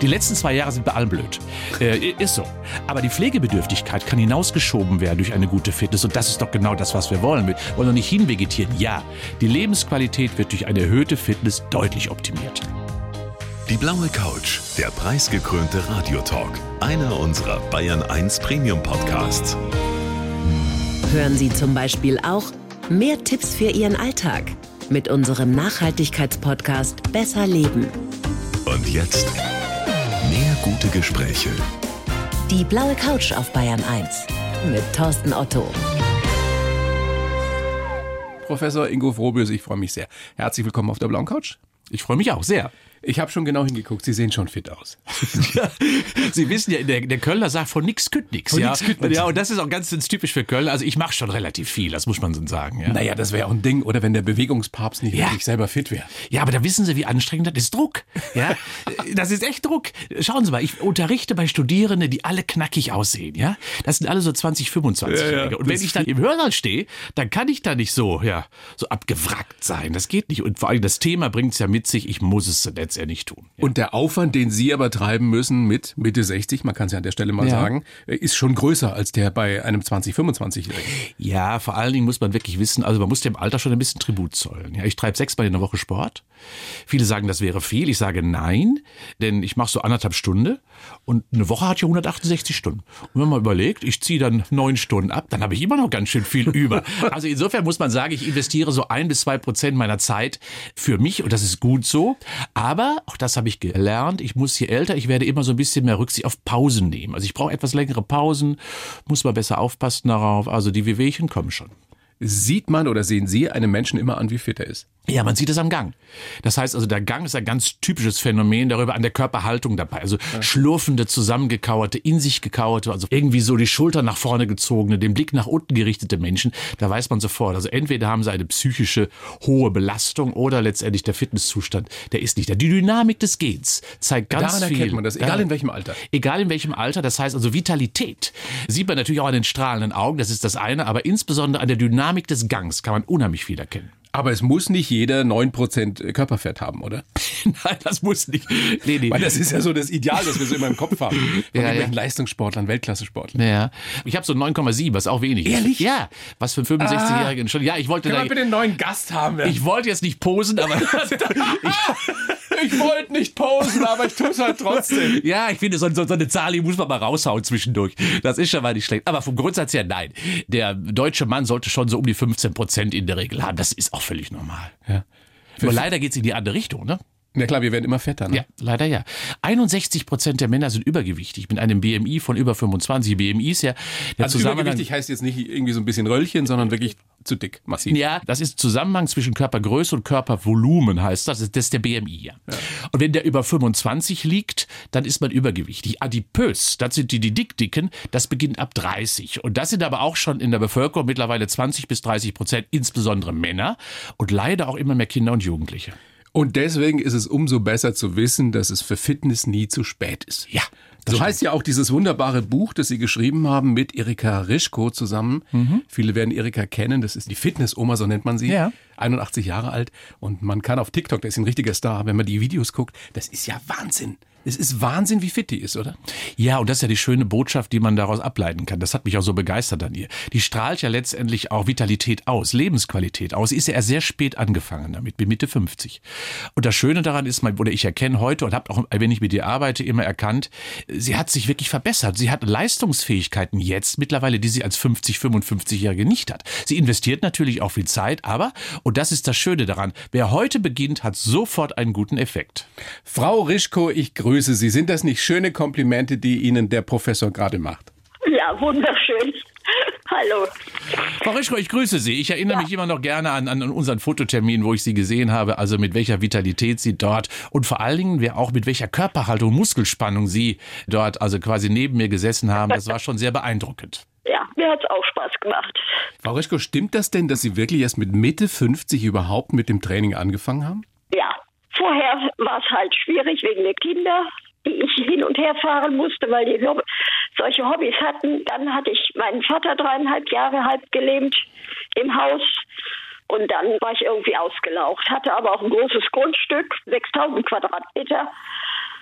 Die letzten zwei Jahre sind bei allem blöd. Äh, ist so. Aber die Pflegebedürftigkeit kann hinausgeschoben werden durch eine gute Fitness. Und das ist doch genau das, was wir wollen. Wir wollen doch nicht hinvegetieren. Ja, die Lebensqualität wird durch eine erhöhte Fitness deutlich optimiert. Die blaue Couch, der preisgekrönte Radiotalk. Einer unserer Bayern 1 Premium Podcasts. Hören Sie zum Beispiel auch mehr Tipps für Ihren Alltag mit unserem Nachhaltigkeitspodcast Besser Leben. Und jetzt mehr gute Gespräche. Die blaue Couch auf Bayern 1 mit Thorsten Otto. Professor Ingo Frobius, ich freue mich sehr. Herzlich willkommen auf der blauen Couch. Ich freue mich auch sehr. Ich habe schon genau hingeguckt, Sie sehen schon fit aus. Sie wissen ja, der, der Kölner sagt von nix kütt nix. Von ja. nix nix. Ja, und das ist auch ganz, typisch für Köln. Also ich mache schon relativ viel, das muss man so sagen. Ja. Naja, das wäre auch ein Ding, oder wenn der Bewegungspapst nicht Ja. wirklich selber fit wäre. Ja, aber da wissen Sie, wie anstrengend das ist. Druck. Ja, das ist echt Druck. Schauen Sie mal, ich unterrichte bei Studierenden, die alle knackig aussehen. Ja, das sind alle so 20, 25-Jährige. Ja, ja, und wenn ich dann im Hörsaal stehe, dann kann ich da nicht so, ja, so abgewrackt sein. Das geht nicht. Und vor allem das Thema bringt es ja mit sich. Ich muss es letztendlich tun. Ja. Und der Aufwand, den Sie aber treiben müssen mit Mitte 60, man kann es ja an der Stelle mal Ja. sagen, ist schon größer als der bei einem 20-, 25-Jährigen. Ja, vor allen Dingen muss man wirklich wissen, also man muss dem Alter schon ein bisschen Tribut zollen. Ja, ich treibe sechsmal in der Woche Sport. Viele sagen, das wäre viel. Ich sage nein, denn ich mache so anderthalb Stunden und eine Woche hat ja 168 Stunden. Und wenn man überlegt, ich ziehe dann neun Stunden ab, dann habe ich immer noch ganz schön viel über. Also insofern muss man sagen, ich investiere so ein bis zwei Prozent meiner Zeit für mich und das ist gut so. Aber auch das habe ich gelernt. Ich muss je älter, ich werde immer so ein bisschen mehr Rücksicht auf Pausen nehmen. Also ich brauche etwas längere Pausen, muss man besser aufpassen darauf. Also die Wehwehchen kommen schon. Sieht man oder sehen Sie einem Menschen immer an, wie fit er ist? Ja, man sieht es am Gang. Das heißt also, der Gang ist ein ganz typisches Phänomen darüber an der Körperhaltung dabei. Also schlurfende, zusammengekauerte, in sich gekauerte, also irgendwie so die Schultern nach vorne gezogene, den Blick nach unten gerichtete Menschen. Da weiß man sofort. Also entweder haben sie eine psychische hohe Belastung oder letztendlich der Fitnesszustand, der ist nicht da. Die Dynamik des Gehens zeigt ganz Daran viel. erkennt man das, egal in welchem Alter. Egal in welchem Alter, das heißt also Vitalität. Sieht man natürlich auch an den strahlenden Augen, das ist das eine, aber insbesondere an der Dynamik des Gangs kann man unheimlich viel erkennen. Aber es muss nicht jeder 9% Körperfett haben, oder? Nein, das muss nicht. Nee, nee. Weil das ist ja so das Ideal, das wir so immer im Kopf haben. Von Ja, ja. Leistungssportlern, Weltklasse-Sportlern. Ja. Ich habe so 9,7, was auch wenig Ehrlich? ist. Ja. Was für einen 65-Jährigen schon. Ja, ich wollte Können da, wir bitte einen neuen Gast haben? ich wollte jetzt nicht posen, aber ich wollte nicht posen, aber ich tue es halt trotzdem. ja, ich finde, so, so, so eine Zahl, die muss man mal raushauen zwischendurch. Das ist schon mal nicht schlecht. Aber vom Grundsatz her, nein. Der deutsche Mann sollte schon so um die 15 Prozent in der Regel haben. Das ist auch völlig normal. Ja. Nur leider geht's in die andere Richtung, ne? Na klar, wir werden immer fetter. Ne? Ja, leider ja. 61 Prozent der Männer sind übergewichtig mit einem BMI von über 25. BMI ist ja der Also Zusammenhang. übergewichtig heißt jetzt nicht irgendwie so ein bisschen Röllchen, sondern wirklich zu dick, massiv. Ja, das ist Zusammenhang zwischen Körpergröße und Körpervolumen, heißt das. Das ist der BMI, ja. Und wenn der über 25 liegt, dann ist man übergewichtig. Adipös, das sind die, die Dickdicken, das beginnt ab 30. Und das sind aber auch schon in der Bevölkerung mittlerweile 20 bis 30 Prozent, insbesondere Männer und leider auch immer mehr Kinder und Jugendliche. Und deswegen ist es umso besser zu wissen, dass es für Fitness nie zu spät ist. Ja, das So heißt ja auch dieses wunderbare Buch, das Sie geschrieben haben mit Erika Rischko zusammen. Viele werden Erika kennen. Das ist die Fitness-Oma, so nennt man sie. Ja. 81 Jahre alt. Und man kann auf TikTok, der ist ein richtiger Star, wenn man die Videos guckt. Das ist ja Wahnsinn. Es ist Wahnsinn, wie fit die ist, oder? Ja, und das ist ja die schöne Botschaft, die man daraus ableiten kann. Das hat mich auch so begeistert an ihr. Die strahlt ja letztendlich auch Vitalität aus, Lebensqualität aus. Sie ist ja erst sehr spät angefangen damit, bin Mitte 50. Und das Schöne daran ist, oder ich erkenne heute und habe auch, wenn ich mit ihr arbeite, immer erkannt, sie hat sich wirklich verbessert. Sie hat Leistungsfähigkeiten jetzt mittlerweile, die sie als 50, 55-Jährige nicht hat. Sie investiert natürlich auch viel Zeit, aber, und das ist das Schöne daran, wer heute beginnt, hat sofort einen guten Effekt. Frau Rischko, ich grüße Sie. Sind das nicht schöne Komplimente, die Ihnen der Professor gerade macht? Ja, wunderschön. Hallo. Frau Rischko, ich grüße Sie. Ich erinnere mich immer noch gerne an, an unseren Fototermin, wo ich Sie gesehen habe, also mit welcher Vitalität Sie dort und vor allen Dingen wer auch mit welcher Körperhaltung, Muskelspannung Sie dort also quasi neben mir gesessen haben. Das war schon sehr beeindruckend. Ja, mir hat's auch Spaß gemacht. Frau Rischko, stimmt das denn, dass Sie wirklich erst mit Mitte 50 überhaupt mit dem Training angefangen haben? Ja, vorher war es halt schwierig wegen der Kinder, die ich hin und her fahren musste, weil die solche Hobbys hatten. Dann hatte ich meinen Vater dreieinhalb Jahre halb gelähmt im Haus. Und dann war ich irgendwie ausgelaucht, hatte aber auch ein großes Grundstück, 6000 Quadratmeter.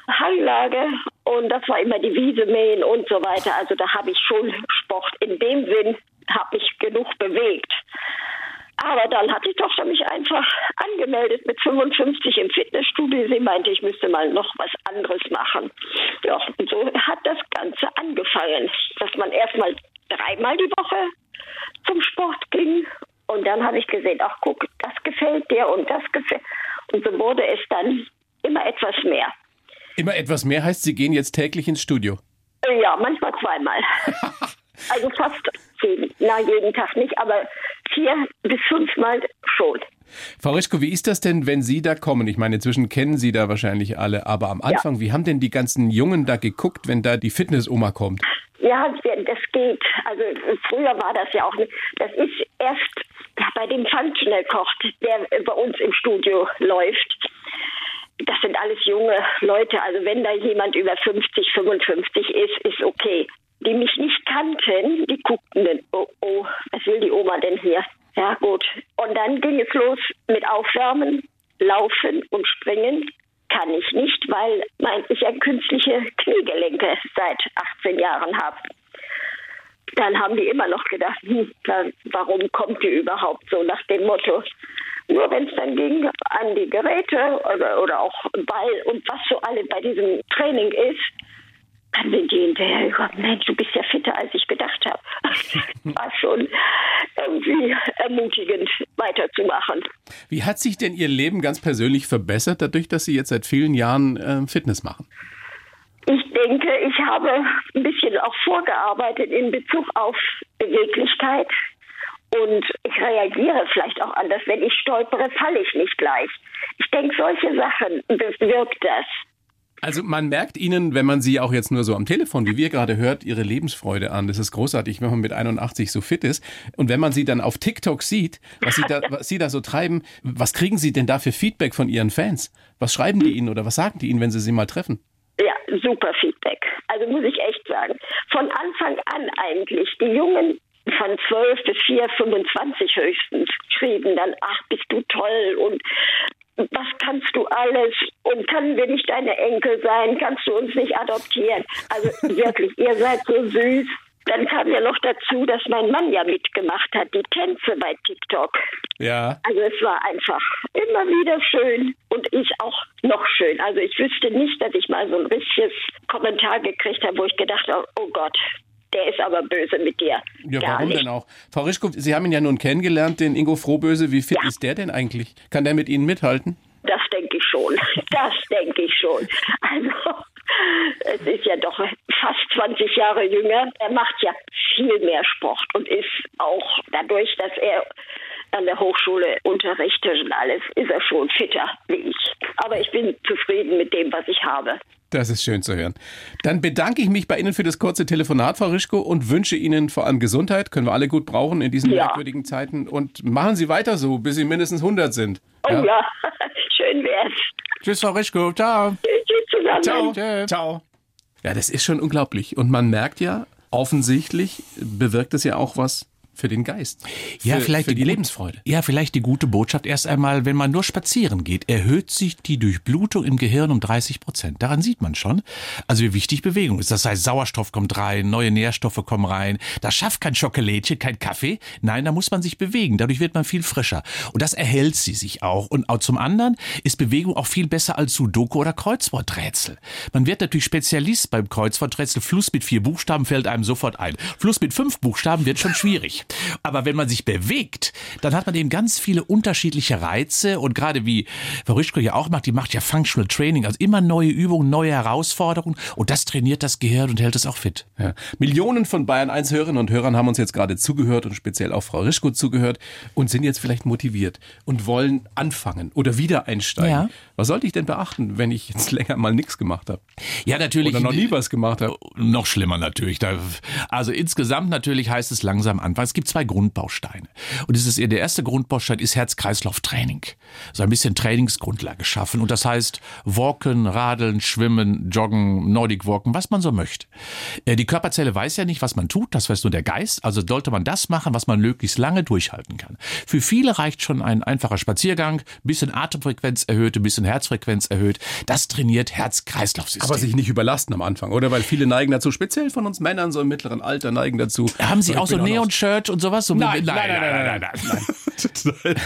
Hanglage und das war immer die Wiese mähen und so weiter. Also da habe ich schon Sport in dem Sinn, habe mich genug bewegt. Aber dann hat die Tochter mich einfach angemeldet mit 55 im Fitnessstudio. Sie meinte, ich müsste mal noch was anderes machen. Ja, und so hat das Ganze angefangen, dass man erstmal dreimal die Woche zum Sport ging. Und dann habe ich gesehen, ach guck, das gefällt dir und das gefällt. Und so wurde es dann immer etwas mehr. Immer etwas mehr heißt, Sie gehen jetzt täglich ins Studio. Ja, manchmal zweimal. also fast jeden, na jeden Tag nicht, aber vier bis fünfmal schon. Frau Rischko, wie ist das denn, wenn Sie da kommen? Ich meine, inzwischen kennen Sie da wahrscheinlich alle, aber am Anfang, ja. wie haben denn die ganzen Jungen da geguckt, wenn da die Fitness-Oma kommt? Ja, das geht. Also früher war das ja auch nicht. Das ist erst bei dem Functional Koch, der bei uns im Studio läuft. Das sind alles junge Leute. Also wenn da jemand über 50, 55 ist, ist okay. Die mich nicht kannten, die guckten dann, oh, oh, was will die Oma denn hier? Ja, gut. Und dann ging es los mit Aufwärmen, Laufen und Springen. Kann ich nicht, weil mein, ich ja künstliche Kniegelenke seit 18 Jahren habe. Dann haben die immer noch gedacht, hm, warum kommt die überhaupt so nach dem Motto? Nur wenn es dann ging an die Geräte oder, oder auch Ball und was so alle bei diesem Training ist, dann sind die hinterher gekommen, Mensch, du bist ja fitter, als ich gedacht habe. War schon irgendwie ermutigend, weiterzumachen. Wie hat sich denn Ihr Leben ganz persönlich verbessert, dadurch, dass Sie jetzt seit vielen Jahren äh, Fitness machen? Ich denke, ich habe ein bisschen auch vorgearbeitet in Bezug auf Beweglichkeit. Und ich reagiere vielleicht auch anders. Wenn ich stolpere, falle ich nicht gleich. Ich denke, solche Sachen bewirkt das. Also man merkt Ihnen, wenn man Sie auch jetzt nur so am Telefon, wie wir gerade hört, Ihre Lebensfreude an. Das ist großartig, wenn man mit 81 so fit ist. Und wenn man Sie dann auf TikTok sieht, was Sie da, was Sie da so treiben, was kriegen Sie denn da für Feedback von Ihren Fans? Was schreiben die Ihnen oder was sagen die Ihnen, wenn Sie sie mal treffen? Ja, super Feedback. Also muss ich echt sagen. Von Anfang an eigentlich. Die Jungen von 12 bis 4, 25 höchstens schrieben dann, ach, bist du toll und was kannst du alles und können wir nicht deine Enkel sein? Kannst du uns nicht adoptieren? Also wirklich, ihr seid so süß. Dann kam ja noch dazu, dass mein Mann ja mitgemacht hat, die Tänze bei TikTok. Ja. Also es war einfach immer wieder schön und ich auch noch schön. Also ich wüsste nicht, dass ich mal so ein richtiges Kommentar gekriegt habe, wo ich gedacht habe, oh Gott, der ist aber böse mit dir. Ja, Gar warum nicht. denn auch? Frau Rischkow, Sie haben ihn ja nun kennengelernt, den Ingo Frohböse. Wie fit ja. ist der denn eigentlich? Kann der mit Ihnen mithalten? Das denke ich schon. Das denke ich schon. Also, es ist ja doch fast 20 Jahre jünger. Er macht ja viel mehr Sport und ist auch dadurch, dass er an der Hochschule unterrichtet und alles, ist er schon fitter wie ich. Aber ich bin zufrieden mit dem, was ich habe. Das ist schön zu hören. Dann bedanke ich mich bei Ihnen für das kurze Telefonat, Frau Rischko, und wünsche Ihnen vor allem Gesundheit. Können wir alle gut brauchen in diesen ja. merkwürdigen Zeiten. Und machen Sie weiter so, bis Sie mindestens 100 sind. Oh ja, ja. schön wär's. Tschüss, Frau Rischko. Ciao. Tschüss zusammen. Ciao. Ciao. Ciao. Ja, das ist schon unglaublich. Und man merkt ja, offensichtlich bewirkt es ja auch was für den Geist. Ja, vielleicht für die, die Lebensfreude. Ja, vielleicht die gute Botschaft erst einmal, wenn man nur spazieren geht, erhöht sich die Durchblutung im Gehirn um 30 Prozent. Daran sieht man schon, also wie wichtig Bewegung ist. Das heißt, Sauerstoff kommt rein, neue Nährstoffe kommen rein. Das schafft kein Schokolädchen, kein Kaffee. Nein, da muss man sich bewegen. Dadurch wird man viel frischer. Und das erhält sie sich auch. Und auch zum anderen ist Bewegung auch viel besser als Sudoku oder Kreuzworträtsel. Man wird natürlich Spezialist beim Kreuzworträtsel. Fluss mit vier Buchstaben fällt einem sofort ein. Fluss mit fünf Buchstaben wird schon schwierig. Aber wenn man sich bewegt, dann hat man eben ganz viele unterschiedliche Reize und gerade wie Verrischko ja auch macht, die macht ja Functional Training, also immer neue Übungen, neue Herausforderungen und das trainiert das Gehirn und hält es auch fit. Ja. Millionen von Bayern 1 Hörerinnen und Hörern haben uns jetzt gerade zugehört und speziell auch Frau Rischko zugehört und sind jetzt vielleicht motiviert und wollen anfangen oder wieder einsteigen. Ja. Was sollte ich denn beachten, wenn ich jetzt länger mal nichts gemacht habe? Ja, natürlich. Oder noch nie was gemacht habe? Noch schlimmer natürlich. also insgesamt natürlich heißt es langsam anfangen. Es gibt zwei Grundbausteine. Und das ist, der erste Grundbaustein ist Herz-Kreislauf-Training. So ein bisschen Trainingsgrundlage schaffen. Und das heißt, walken, radeln, schwimmen, joggen, Nordic walken, was man so möchte. Äh, die Körperzelle weiß ja nicht, was man tut, das weiß nur der Geist. Also sollte man das machen, was man möglichst lange durchhalten kann. Für viele reicht schon ein einfacher Spaziergang, bisschen Atemfrequenz erhöht, ein bisschen Herzfrequenz erhöht. Das trainiert Herz-Kreislauf-System. Aber sich nicht überlasten am Anfang, oder? Weil viele neigen dazu, speziell von uns Männern so im mittleren Alter neigen dazu. Haben Sie Ich auch so bin Neon-Shirt und sowas? So Nein, mit- nein, nein, nein, nein, nein,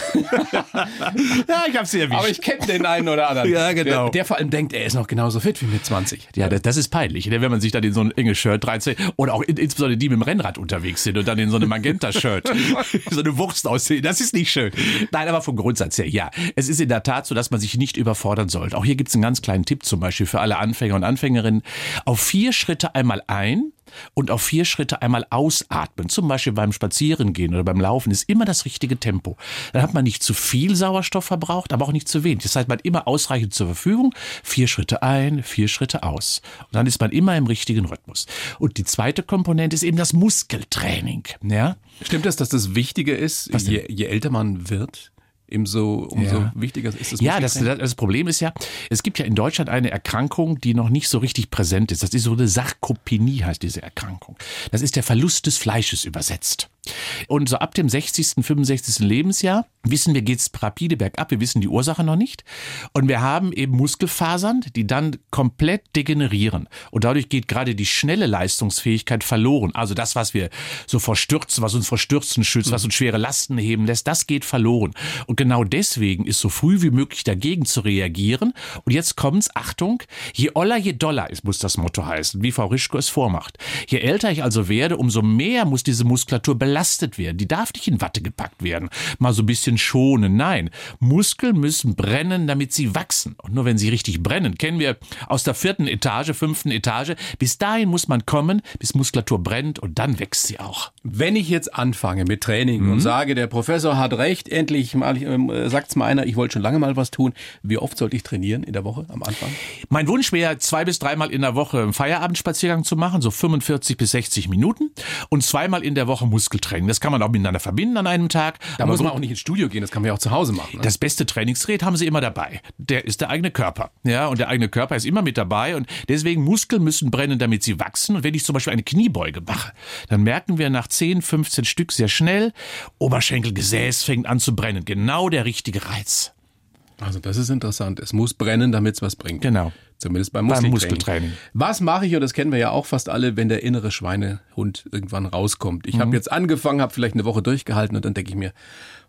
ja, ich habe Sie erwischt. Aber ich kenne den einen oder anderen. Ja, genau. Der, der vor allem denkt, er ist noch genauso fit wie mit 20. Ja, das, das ist peinlich, ne, wenn man sich dann in so ein enges Shirt reinzieht. Oder auch in, insbesondere die mit dem Rennrad unterwegs sind und dann in so einem Magenta-Shirt so eine Wurst aussehen. Das ist nicht schön. Nein, aber vom Grundsatz her, ja. Es ist in der Tat so, dass man sich nicht überfordern sollte. Auch hier gibt's einen ganz kleinen Tipp zum Beispiel für alle Anfänger und Anfängerinnen. Auf vier Schritte einmal ein und auf vier Schritte einmal ausatmen. Zum Beispiel beim Spazierengehen oder beim Laufen ist immer das richtige Tempo. Dann hat man nicht zu viel Sauerstoff verbraucht, aber auch nicht zu wenig. Das heißt, man hat immer ausreichend zur Verfügung. Vier Schritte ein, vier Schritte aus. Und dann ist man immer im richtigen Rhythmus. Und die zweite Komponente ist eben das Muskeltraining. Ja? Stimmt es, dass das wichtiger ist, je, je älter man wird, umso, umso Ja. wichtiger ist das Ja, das, das Problem ist ja, es gibt ja in Deutschland eine Erkrankung, die noch nicht so richtig präsent ist. Das ist so eine Sarkopenie, heißt diese Erkrankung. Das ist der Verlust des Fleisches übersetzt. Und so ab dem 60., 65. Lebensjahr wissen wir, geht's rapide bergab. Wir wissen die Ursache noch nicht. Und wir haben eben Muskelfasern, die dann komplett degenerieren. Und dadurch geht gerade die schnelle Leistungsfähigkeit verloren. Also das, was wir so vor Stürzen, was uns vor Stürzen schützt, was uns schwere Lasten heben lässt, das geht verloren. Und genau deswegen ist so früh wie möglich dagegen zu reagieren. Und jetzt kommt's, Achtung, je oller, je doller ist, muss das Motto heißen, wie Frau Rischko es vormacht. Je älter ich also werde, umso mehr muss diese Muskulatur belastet werden. Die darf nicht in Watte gepackt werden. Mal so ein bisschen schonen. Nein, Muskeln müssen brennen, damit sie wachsen. Und nur wenn sie richtig brennen, kennen wir aus der vierten Etage, fünften Etage. Bis dahin muss man kommen, bis Muskulatur brennt und dann wächst sie auch. Wenn ich jetzt anfange mit Training Mhm. und sage, der Professor hat recht, endlich mal, äh, sagt's mal einer, ich wollte schon lange mal was tun. Wie oft sollte ich trainieren in der Woche am Anfang? Mein Wunsch wäre, zwei bis dreimal in der Woche einen Feierabendspaziergang zu machen, so 45 bis 60 Minuten und zweimal in der Woche Muskeltraining. Das kann man auch miteinander verbinden an einem Tag. Da muss man auch nicht ins Studio gehen, das kann man ja auch zu Hause machen. Ne? das beste Trainingsgerät haben sie immer dabei. Der ist der eigene Körper. Ja, und der eigene Körper ist immer mit dabei und deswegen Muskeln müssen brennen, damit sie wachsen. Und wenn ich zum Beispiel eine Kniebeuge mache, dann merken wir nach 10, 15 Stück sehr schnell, Oberschenkelgesäß fängt an zu brennen. Genau der richtige Reiz. Also das ist interessant. Es muss brennen, damit es was bringt. Genau. Zumindest beim Beim Muskeltraining. Muskeltraining. Was mache ich, und das kennen wir ja auch fast alle, wenn der innere Schweinehund irgendwann rauskommt. Ich Mhm. habe jetzt angefangen, habe vielleicht eine Woche durchgehalten und dann denke ich mir,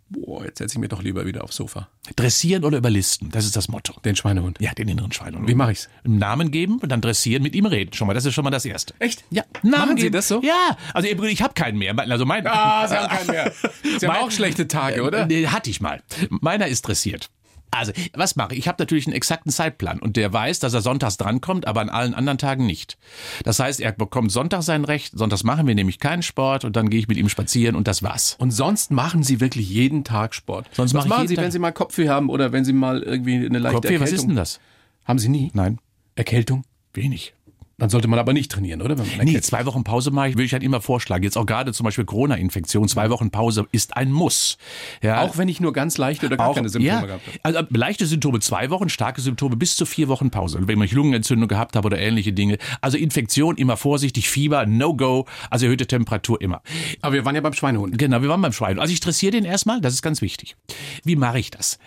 boah, jetzt setze ich mir doch lieber wieder aufs Sofa. Dressieren oder überlisten, das ist das Motto. Den Schweinehund. Ja, den inneren Schweinehund. Wie mache ich's? Einen Namen geben und dann dressieren, mit ihm reden. Schon mal, das ist schon mal das Erste. Echt? Ja. Machen Sie das so? Ja. Also im ich habe keinen mehr. Also mein, Ah, Sie haben keinen mehr. Sie haben Mein- auch schlechte Tage, oder? Nee, hatte ich mal. Meiner ist dressiert. Also, was mache ich? Ich habe natürlich einen exakten Zeitplan und der weiß, dass er sonntags drankommt, aber an allen anderen Tagen nicht. Das heißt, er bekommt Sonntag sein Recht, sonntags machen wir nämlich keinen Sport und dann gehe ich mit ihm spazieren und das war's. Und sonst machen Sie wirklich jeden Tag Sport. Sonst was machen Sie, Tag. wenn Sie mal Kopfweh haben oder wenn Sie mal irgendwie eine leichte Kopfweh, Erkältung was ist denn das? Haben Sie nie? Nein, Erkältung? wenig. Dann sollte man aber nicht trainieren, oder? Wenn man Nee, zwei Wochen Pause mache ich, würde ich halt immer vorschlagen. Jetzt auch gerade zum Beispiel Corona-Infektion, zwei Wochen Pause ist ein Muss. Ja, Auch wenn ich nur ganz leichte oder gar auch, keine Symptome ja, gehabt habe. Also leichte Symptome zwei Wochen, starke Symptome bis zu vier Wochen Pause. Und wenn ich Lungenentzündung gehabt habe oder ähnliche Dinge. Also Infektion immer vorsichtig, Fieber, No-Go, also erhöhte Temperatur immer. Aber wir waren ja beim Schweinehund. Genau, wir waren beim Schwein. Also ich dressiere den erstmal, das ist ganz wichtig. Wie mache ich das?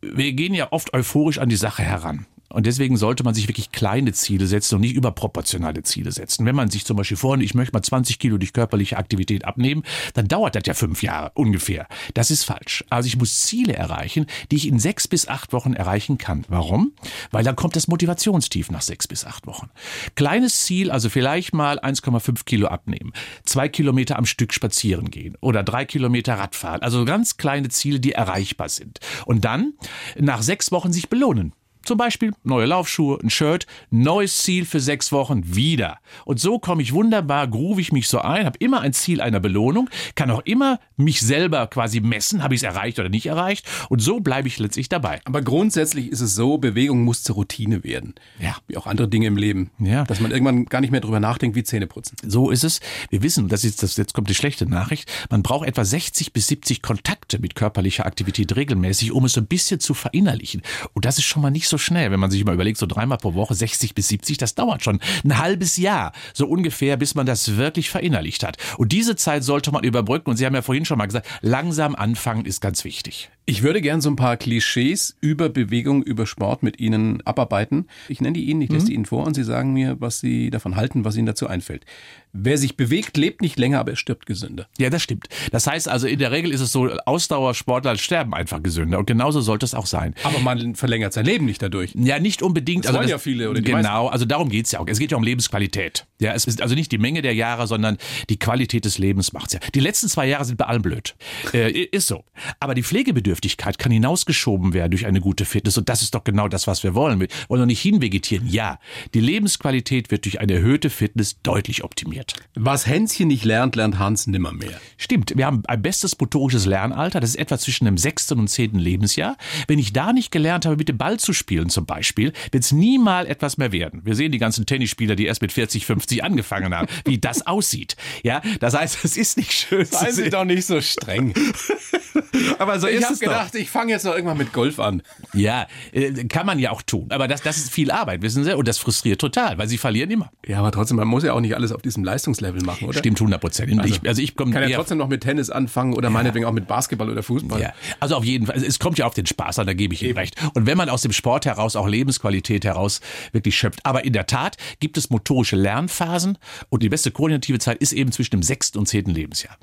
Wir gehen ja oft euphorisch an die Sache heran. Und deswegen sollte man sich wirklich kleine Ziele setzen und nicht überproportionale Ziele setzen. Wenn man sich zum Beispiel vornimmt, ich möchte mal 20 Kilo durch körperliche Aktivität abnehmen, dann dauert das ja fünf Jahre ungefähr. Das ist falsch. Also ich muss Ziele erreichen, die ich in sechs bis acht Wochen erreichen kann. Warum? Weil dann kommt das Motivationstief nach sechs bis acht Wochen. Kleines Ziel, also vielleicht mal 1,5 Kilo abnehmen, zwei Kilometer am Stück spazieren gehen oder drei Kilometer Radfahren. Also ganz kleine Ziele, die erreichbar sind. Und dann nach sechs Wochen sich belohnen. Zum Beispiel neue Laufschuhe, ein Shirt, neues Ziel für sechs Wochen wieder. Und so komme ich wunderbar, groove ich mich so ein, habe immer ein Ziel einer Belohnung, kann auch immer mich selber quasi messen, habe ich es erreicht oder nicht erreicht. Und so bleibe ich letztlich dabei. Aber grundsätzlich ist es so, Bewegung muss zur Routine werden. Ja. Wie auch andere Dinge im Leben. Ja. Dass man irgendwann gar nicht mehr drüber nachdenkt, wie Zähne putzen. So ist es. Wir wissen, das ist das, jetzt kommt die schlechte Nachricht, man braucht etwa 60 bis 70 Kontakte mit körperlicher Aktivität regelmäßig, um es so ein bisschen zu verinnerlichen. Und das ist schon mal nicht so schnell, wenn man sich mal überlegt, so dreimal pro Woche 60 bis 70, das dauert schon ein halbes Jahr, so ungefähr, bis man das wirklich verinnerlicht hat. Und diese Zeit sollte man überbrücken. Und Sie haben ja vorhin schon mal gesagt, langsam anfangen ist ganz wichtig. Ich würde gern so ein paar Klischees über Bewegung, über Sport mit Ihnen abarbeiten. Ich nenne die Ihnen, ich lese die Ihnen vor und Sie sagen mir, was Sie davon halten, was Ihnen dazu einfällt. Wer sich bewegt, lebt nicht länger, aber er stirbt gesünder. Ja, das stimmt. Das heißt also, in der Regel ist es so, Ausdauersportler sterben einfach gesünder. Und genauso sollte es auch sein. Aber man verlängert sein Leben nicht dadurch. Ja, nicht unbedingt. Das wollen ja viele oder die Genau, also darum geht's ja auch. Es geht ja um Lebensqualität. Ja, es ist also nicht die Menge der Jahre, sondern die Qualität des Lebens macht's ja. Die letzten zwei Jahre sind bei allem blöd. Äh, ist so. Aber die Pflegebedürftigkeit kann hinausgeschoben werden durch eine gute Fitness. Und das ist doch genau das, was wir wollen. Wir wollen doch nicht hinvegetieren. Ja, die Lebensqualität wird durch eine erhöhte Fitness deutlich optimiert. Was Hänschen nicht lernt, lernt Hans nimmermehr. Stimmt, wir haben ein bestes motorisches Lernalter, das ist etwa zwischen dem sechsten und zehnten Lebensjahr. Wenn ich da nicht gelernt habe, mit dem Ball zu spielen zum Beispiel, wird es nie mal etwas mehr werden. Wir sehen die ganzen Tennisspieler, die erst mit 40, 50 angefangen haben, wie das aussieht. Ja, das heißt, es ist nicht schön Seien Sie doch nicht so streng. Aber so Ich ist es. Gedacht, ich fange jetzt noch irgendwann mit Golf an. Ja, äh, kann man ja auch tun. Aber das, das ist viel Arbeit, wissen Sie? Und das frustriert total, weil Sie verlieren immer. Ja, aber trotzdem, man muss ja auch nicht alles auf diesem Leistungslevel machen, oder? Stimmt 100 Prozent. Also, ich, also ich Kann ja trotzdem noch mit Tennis anfangen oder meinetwegen auch mit Basketball oder Fußball. Ja, also auf jeden Fall. Es kommt ja auf den Spaß an, da gebe ich Ihnen recht. Und wenn man aus dem Sport heraus auch Lebensqualität heraus wirklich schöpft. Aber in der Tat gibt es motorische Lernphasen und die beste koordinative Zeit ist eben zwischen dem sechsten und zehnten Lebensjahr.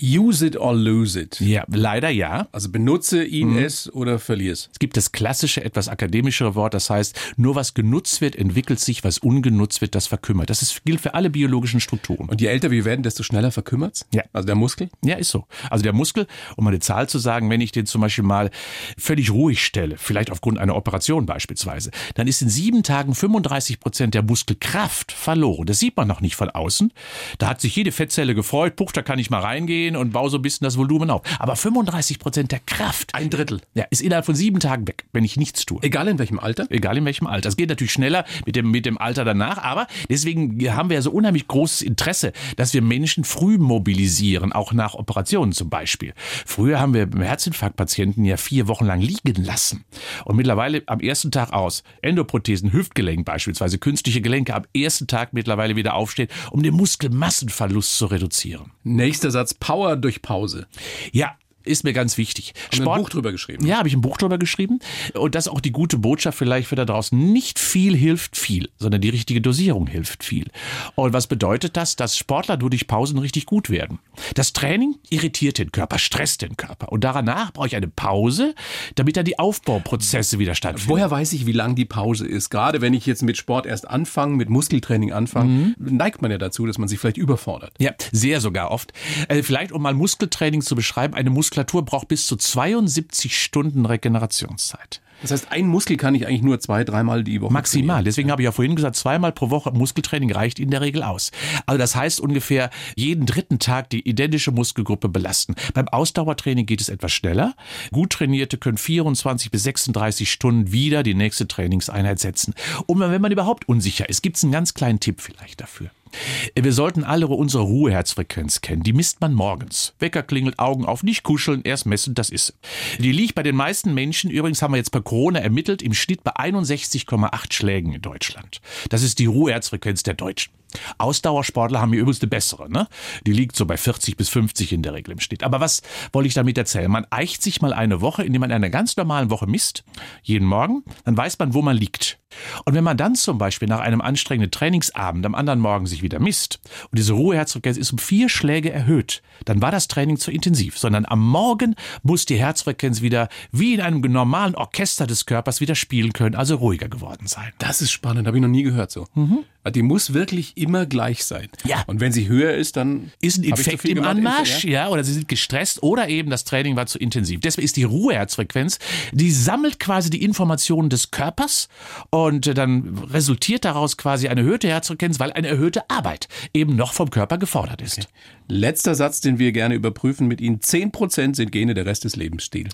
Use it or lose it. Ja, leider ja. Also benutze ihn, es oder verlier es. Es gibt das klassische, etwas akademischere Wort, das heißt, nur was genutzt wird, entwickelt sich, was ungenutzt wird, das verkümmert. Das ist, gilt für alle biologischen Strukturen. Und je älter wir werden, desto schneller verkümmert's. Ja. Also der Muskel. Ja, ist so. Also der Muskel, um mal eine Zahl zu sagen, wenn ich den zum Beispiel mal völlig ruhig stelle, vielleicht aufgrund einer Operation beispielsweise, dann ist in sieben Tagen 35 Prozent der Muskelkraft verloren. Das sieht man noch nicht von außen. Da hat sich jede Fettzelle gefreut, puch, da kann ich mal reingehen und baue so ein bisschen das Volumen auf. Aber 35 Prozent der Kraft, Ein Drittel. ja, ist innerhalb von sieben Tagen weg, wenn ich nichts tue. Egal in welchem Alter. Egal in welchem Alter. Es geht natürlich schneller mit dem, mit dem Alter danach, aber deswegen haben wir ja so unheimlich großes Interesse, dass wir Menschen früh mobilisieren, auch nach Operationen zum Beispiel. Früher haben wir Herzinfarktpatienten ja vier Wochen lang liegen lassen. Und mittlerweile am ersten Tag aus. Endoprothesen, Hüftgelenk beispielsweise, künstliche Gelenke am ersten Tag mittlerweile wieder aufstehen, um den Muskelmassenverlust zu reduzieren. Nächster Satz, Power durch Pause. Ja, ist mir ganz wichtig. Haben wir ein Buch drüber geschrieben. Ja, habe ich ein Buch drüber geschrieben. Und das ist auch die gute Botschaft vielleicht für da draußen. Nicht viel hilft viel, sondern die richtige Dosierung hilft viel. Und was bedeutet das? Dass Sportler nur durch Pausen richtig gut werden. Das Training irritiert den Körper, stresst den Körper. Und danach brauche ich eine Pause, damit dann die Aufbauprozesse wieder stattfinden. Woher weiß ich, wie lang die Pause ist? Gerade wenn ich jetzt mit Sport erst anfange, mit Muskeltraining anfange, neigt man ja dazu, dass man sich vielleicht überfordert. Ja, sehr sogar oft. Äh, vielleicht, um mal Muskeltraining zu beschreiben, eine Muskulatur braucht bis zu 72 Stunden Regenerationszeit. Das heißt, ein Muskel kann ich eigentlich nur zwei, dreimal die Woche Maximal. Deswegen habe ich ja vorhin gesagt, zweimal pro Woche Muskeltraining reicht in der Regel aus. Also das heißt ungefähr jeden dritten Tag die identische Muskelgruppe belasten. Beim Ausdauertraining geht es etwas schneller. Gut trainierte können 24 bis 36 Stunden wieder die nächste Trainingseinheit setzen. Und wenn man überhaupt unsicher ist, gibt es einen ganz kleinen Tipp vielleicht dafür. Wir sollten alle unsere Ruheherzfrequenz kennen. Die misst man morgens. Wecker klingelt, Augen auf, nicht kuscheln, erst messen, das ist. Die liegt bei den meisten Menschen, übrigens haben wir jetzt per Corona ermittelt, im Schnitt bei 61,8 Schlägen in Deutschland. Das ist die Ruheherzfrequenz der Deutschen. Ausdauersportler haben hier übrigens eine bessere, ne? Die liegt so bei 40 bis 50 in der Regel im Schnitt. Aber was wollte ich damit erzählen? Man eicht sich mal eine Woche, indem man eine ganz normalen Woche misst, jeden Morgen, dann weiß man, wo man liegt. Und wenn man dann zum Beispiel nach einem anstrengenden Trainingsabend am anderen Morgen sich wieder misst und diese Ruheherzfrequenz ist um vier Schläge erhöht, dann war das Training zu intensiv, sondern am Morgen muss die Herzfrequenz wieder wie in einem normalen Orchester des Körpers wieder spielen können, also ruhiger geworden sein. Das ist spannend, habe ich noch nie gehört so. Die muss wirklich immer gleich sein. Ja. Und wenn sie höher ist, dann ist ein Infekt im gemacht, Anmarsch, ja. ja, oder sie sind gestresst oder eben das Training war zu intensiv. Deswegen ist die Ruheherzfrequenz, die sammelt quasi die Informationen des Körpers und äh, dann resultiert daraus quasi eine erhöhte Herzfrequenz, weil eine erhöhte Arbeit eben noch vom Körper gefordert ist. Letzter Satz, den wir gerne überprüfen mit Ihnen. 10% sind Gene, der Rest ist Lebensstil.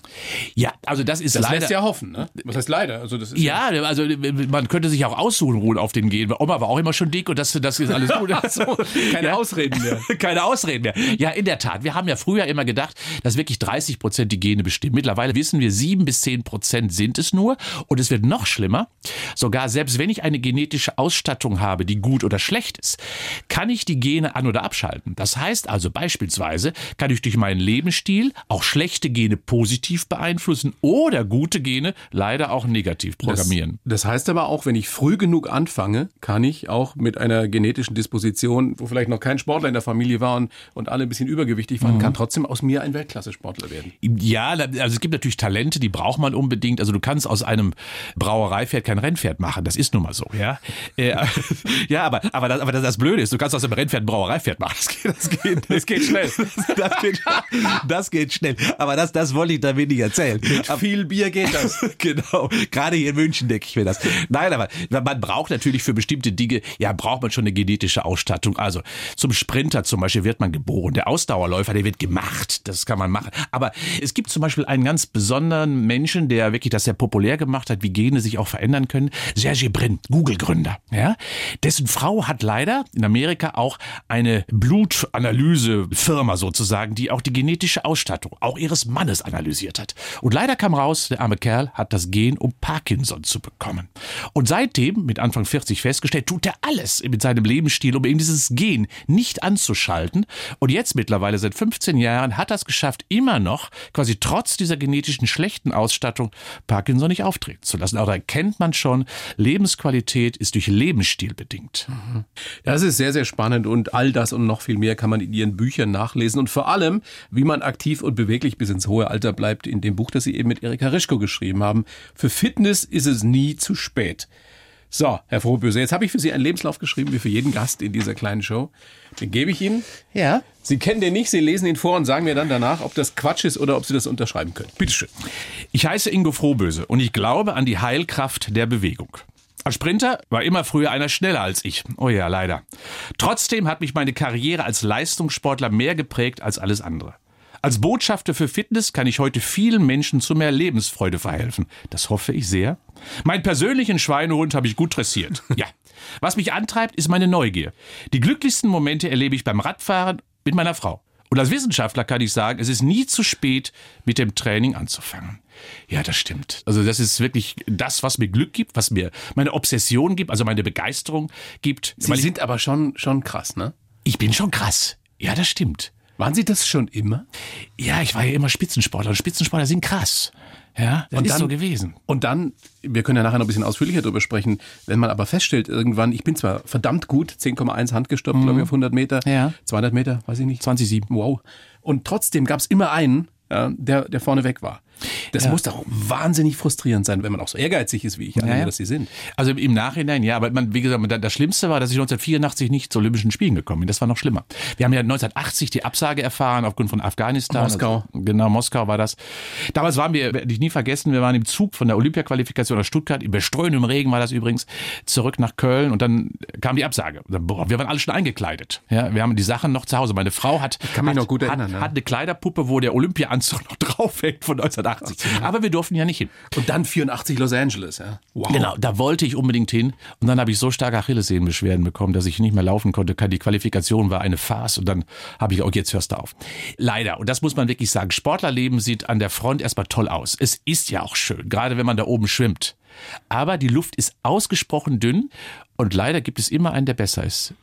Ja, also das ist Das leider lässt ja hoffen, ne? Was heißt leider? Also das ist Ja, also man könnte sich auch aussuchen, ruhen auf den Gehen. Oma war auch immer schon dick und das, das ist alles gut. So, Keine Ausreden mehr. Keine Ausreden mehr. Ja, in der Tat. Wir haben ja früher immer gedacht, dass wirklich 30 Prozent die Gene bestimmen. Mittlerweile wissen wir, sieben bis zehn Prozent sind es nur. Und es wird noch schlimmer. Sogar selbst wenn ich eine genetische Ausstattung habe, die gut oder schlecht ist, kann ich die Gene an- oder abschalten. Das heißt also beispielsweise, kann ich durch meinen Lebensstil auch schlechte Gene positiv beeinflussen oder gute Gene leider auch negativ programmieren. Das, das heißt aber auch, wenn ich früh genug anfange, kann ich auch mit einer genetischen Disposition, wo vielleicht noch kein Sportler in der Familie war und, und alle ein bisschen übergewichtig waren, kann trotzdem aus mir ein Weltklasse-Sportler werden. Ja, also es gibt natürlich Talente, die braucht man unbedingt. Also du kannst aus einem Brauereipferd kein Rennpferd machen. Das ist nun mal so, ja. Äh, ja, aber, aber, das, aber das, das Blöde ist, du kannst aus einem Rennpferd ein Brauereipferd machen. Das geht, das geht, das geht schnell. Das geht, das geht schnell. Aber das, das wollte ich damit nicht erzählen. Mit viel Bier geht das. genau. Gerade hier in München denke ich mir das. Nein, aber man braucht natürlich für bestimmte Dinge, ja, braucht man schon eine genetische Ausstattung. Also zum Sprinter zum Beispiel wird man geboren. Der Ausdauerläufer, der wird gemacht. Das kann man machen. Aber es gibt zum Beispiel einen ganz besonderen Menschen, der wirklich das sehr populär gemacht hat, wie Gene sich auch verändern können. Sergey Brin, Google-Gründer. Ja? Dessen Frau hat leider in Amerika auch eine Blutanalysefirma sozusagen, die auch die genetische Ausstattung auch ihres Mannes analysiert hat. Und leider kam raus, der arme Kerl hat das Gen, um Parkinson zu bekommen. Und seitdem, mit Anfang 40 festgestellt, tut er alles mit seinem Lebensstil, um eben dieses Gen nicht anzuschalten. Und jetzt mittlerweile seit 15 Jahren hat er es geschafft, immer noch, quasi trotz dieser genetischen schlechten Ausstattung, Parkinson nicht auftreten zu lassen. Aber da erkennt man schon, Lebensqualität ist durch Lebensstil bedingt. Das ist sehr, sehr spannend und all das und noch viel mehr kann man in Ihren Büchern nachlesen und vor allem, wie man aktiv und beweglich bis ins hohe Alter bleibt, in dem Buch, das Sie eben mit Erika Rischko geschrieben haben. Für Fitness ist es nie zu spät. So, Herr Frohböse, jetzt habe ich für Sie einen Lebenslauf geschrieben, wie für jeden Gast in dieser kleinen Show. Den gebe ich Ihnen. Ja. Sie kennen den nicht, Sie lesen ihn vor und sagen mir dann danach, ob das Quatsch ist oder ob Sie das unterschreiben können. Bitteschön. Ich heiße Ingo Frohböse und ich glaube an die Heilkraft der Bewegung. Als Sprinter war immer früher einer schneller als ich. Oh ja, leider. Trotzdem hat mich meine Karriere als Leistungssportler mehr geprägt als alles andere. Als Botschafter für Fitness kann ich heute vielen Menschen zu mehr Lebensfreude verhelfen. Das hoffe ich sehr. Meinen persönlichen Schweinehund habe ich gut dressiert. Ja. Was mich antreibt, ist meine Neugier. Die glücklichsten Momente erlebe ich beim Radfahren mit meiner Frau. Und als Wissenschaftler kann ich sagen, es ist nie zu spät, mit dem Training anzufangen. Ja, das stimmt. Also das ist wirklich das, was mir Glück gibt, was mir meine Obsession gibt, also meine Begeisterung gibt. Sie Weil sind aber schon, schon krass, ne? ich bin schon krass. Ja, das stimmt. Waren Sie das schon immer? Ja, ich war ja immer Spitzensportler. Und Spitzensportler sind krass. Ja, das Und ist dann- so gewesen. Und dann, wir können ja nachher noch ein bisschen ausführlicher darüber sprechen, wenn man aber feststellt irgendwann, ich bin zwar verdammt gut, 10,1 handgestoppt, glaube ich, auf 100 Meter, Mhm. Ja. 200 Meter, weiß ich nicht. 20,7. Wow. Und trotzdem gab es immer einen, ja, der, der vorne weg war. Das Ja. muss doch wahnsinnig frustrierend sein, wenn man auch so ehrgeizig ist, wie ich annehme, ja. dass Sie sind. Also im Nachhinein, ja, aber man, wie gesagt, das Schlimmste war, dass ich 1984 nicht zu Olympischen Spielen gekommen bin. Das war noch schlimmer. Wir haben ja 1980 die Absage erfahren aufgrund von Afghanistan. Moskau. Also, genau, Moskau war das. Damals waren wir, werde ich nie vergessen, wir waren im Zug von der Olympiaqualifikation aus Stuttgart, im beströhenden Regen war das übrigens, zurück nach Köln und dann kam die Absage. Boah, wir waren alle schon eingekleidet. Ja, wir haben die Sachen noch zu Hause. Meine Frau hat, kann mich hat, noch gut erinnern, hat, ja. hat eine Kleiderpuppe, wo der Olympiaanzug noch draufhängt von 1980. Aber wir durften ja nicht hin. Und dann 84 Los Angeles, ja. Wow. Genau, da wollte ich unbedingt hin. Und dann habe ich so starke Achillessehnenbeschwerden bekommen, dass ich nicht mehr laufen konnte. Die Qualifikation war eine Farce und dann habe ich auch, jetzt hörst du auf. Leider, und das muss man wirklich sagen, Sportlerleben sieht an der Front erstmal toll aus. Es ist ja auch schön, gerade wenn man da oben schwimmt. Aber die Luft ist ausgesprochen dünn und leider gibt es immer einen, der besser ist.